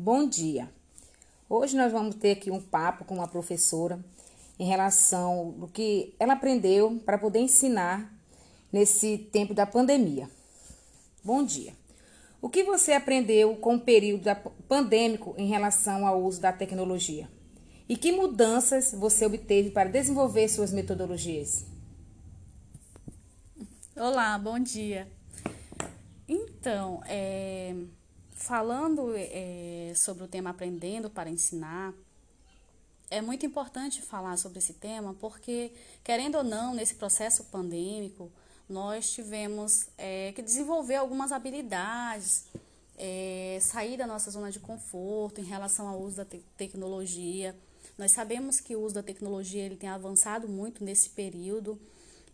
Bom dia. Hoje nós vamos ter aqui um papo com uma professora em relação do que ela aprendeu para poder ensinar nesse tempo da pandemia. Bom dia. O que você aprendeu com o período pandêmico em relação ao uso da tecnologia? E que mudanças você obteve para desenvolver suas metodologias? Olá, bom dia. Então, é, falando é, sobre o tema Aprendendo para Ensinar, é muito importante falar sobre esse tema porque, querendo ou não, nesse processo pandêmico, nós tivemos é, que desenvolver algumas habilidades, é, sair da nossa zona de conforto em relação ao uso da te tecnologia. Nós sabemos que o uso da tecnologia ele tem avançado muito nesse período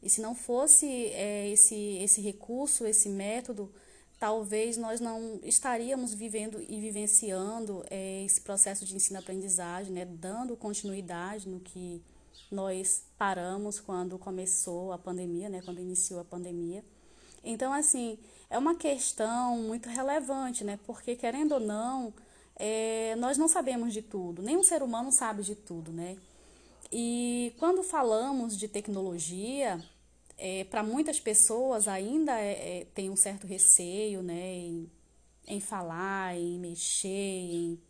e se não fosse é, esse, esse recurso, esse método, talvez nós não estaríamos vivendo e vivenciando é, esse processo de ensino-aprendizagem, né, dando continuidade no que nós paramos quando começou a pandemia, né, quando iniciou a pandemia. Então, assim, é uma questão muito relevante, né, porque querendo ou não, é, nós não sabemos de tudo, nenhum ser humano sabe de tudo, né? E quando falamos de tecnologia, é, para muitas pessoas ainda é, é, tem um certo receio né, em, em falar, em mexer, em,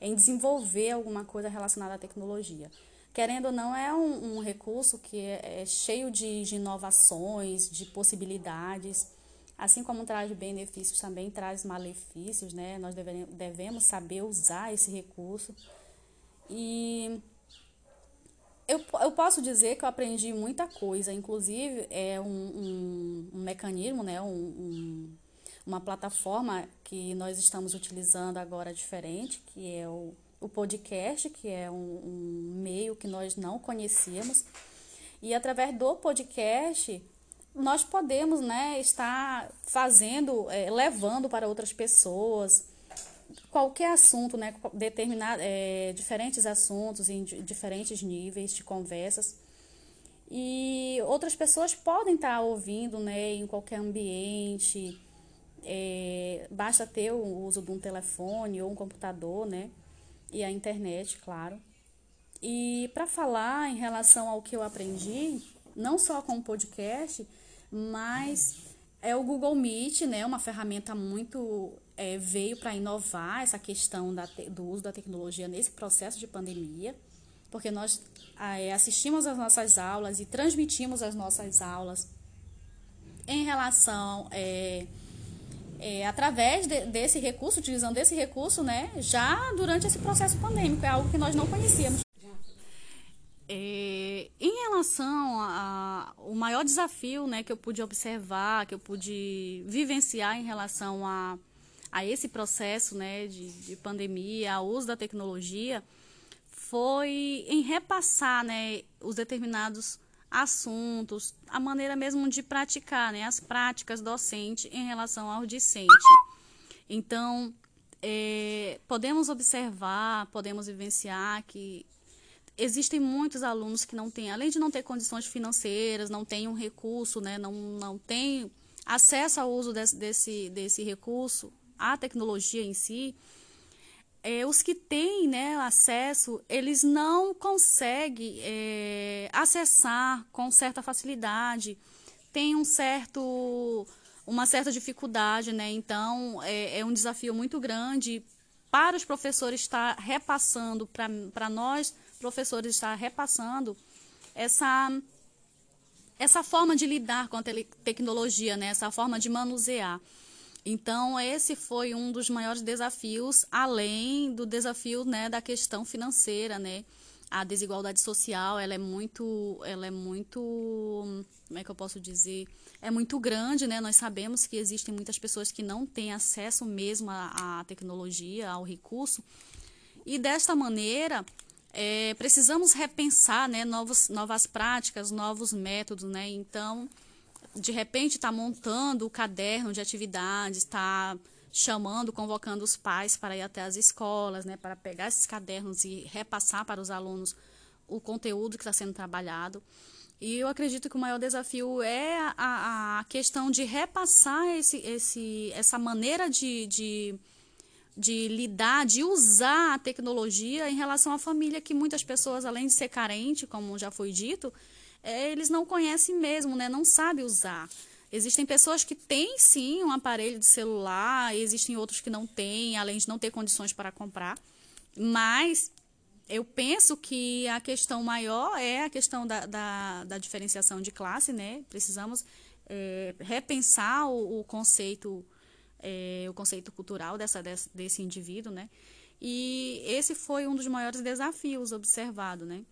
em, desenvolver alguma coisa relacionada à tecnologia. Querendo ou não, é um, um recurso que é, é cheio de, de inovações, de possibilidades. Assim como traz benefícios, também traz malefícios, né? Nós devemos saber usar esse recurso. E eu, eu posso dizer que eu aprendi muita coisa, inclusive é um, um, um mecanismo, né, um, um, uma plataforma que nós estamos utilizando agora diferente, que é o, o podcast, que é um, meio que nós não conhecíamos. E através do podcast, nós podemos né, estar fazendo, é, levando para outras pessoas qualquer assunto, né, determinar é, diferentes assuntos em diferentes níveis de conversas. E outras pessoas podem estar ouvindo, né, em qualquer ambiente. É, basta ter o uso de um telefone ou um computador, né, e a internet, claro. E para falar em relação ao que eu aprendi, não só com o podcast, mas é o Google Meet, né, uma ferramenta muito é, veio para inovar essa questão da, do uso da tecnologia nesse processo de pandemia, porque nós é, assistimos às nossas aulas e transmitimos as nossas aulas em relação é, é, através de, desse recurso, utilizando desse recurso, né, já durante esse processo pandêmico, é algo que nós não conhecíamos. Em relação ao maior desafio né, que eu pude observar, que eu pude vivenciar em relação a a esse processo né, de, de pandemia, ao uso da tecnologia, foi em repassar né, os determinados assuntos, a maneira mesmo de praticar, né, as práticas docentes em relação ao discente. Então, é, podemos observar, podemos vivenciar que existem muitos alunos que não têm, além de não ter condições financeiras, não têm um recurso, né, não, não têm acesso ao uso desse, desse, desse recurso, a tecnologia em si, é, os que têm né, acesso, eles não conseguem é, acessar com certa facilidade, tem um certo, uma certa dificuldade, né? Então é, é um desafio muito grande para os professores estar repassando, para nós professores estar repassando essa essa forma de lidar com a tecnologia, né? essa forma de manusear. Então, esse foi um dos maiores desafios, além do desafio né, da questão financeira, né? A desigualdade social, ela é muito, ela é muito, como é que eu posso dizer? É muito grande, né? Nós sabemos que existem muitas pessoas que não têm acesso mesmo à, à tecnologia, ao recurso. E desta maneira, é, precisamos repensar né, novos, novas práticas, novos métodos, né? Então, de repente está montando o caderno de atividades, está chamando, convocando os pais para ir até as escolas, né, para pegar esses cadernos e repassar para os alunos o conteúdo que está sendo trabalhado. E eu acredito que o maior desafio é a, a questão de repassar esse, esse, essa maneira de, de, de lidar, de usar a tecnologia em relação à família, que muitas pessoas, além de ser carente, como já foi dito, é, eles não conhecem mesmo, né? não sabem usar. Existem pessoas que têm sim um aparelho de celular, existem outros que não têm, além de não ter condições para comprar. Mas eu penso que a questão maior é a questão da, da, da diferenciação de classe, né? Precisamos é, repensar o, o conceito é, o conceito cultural dessa, desse, desse indivíduo, né? E esse foi um dos maiores desafios observado, né?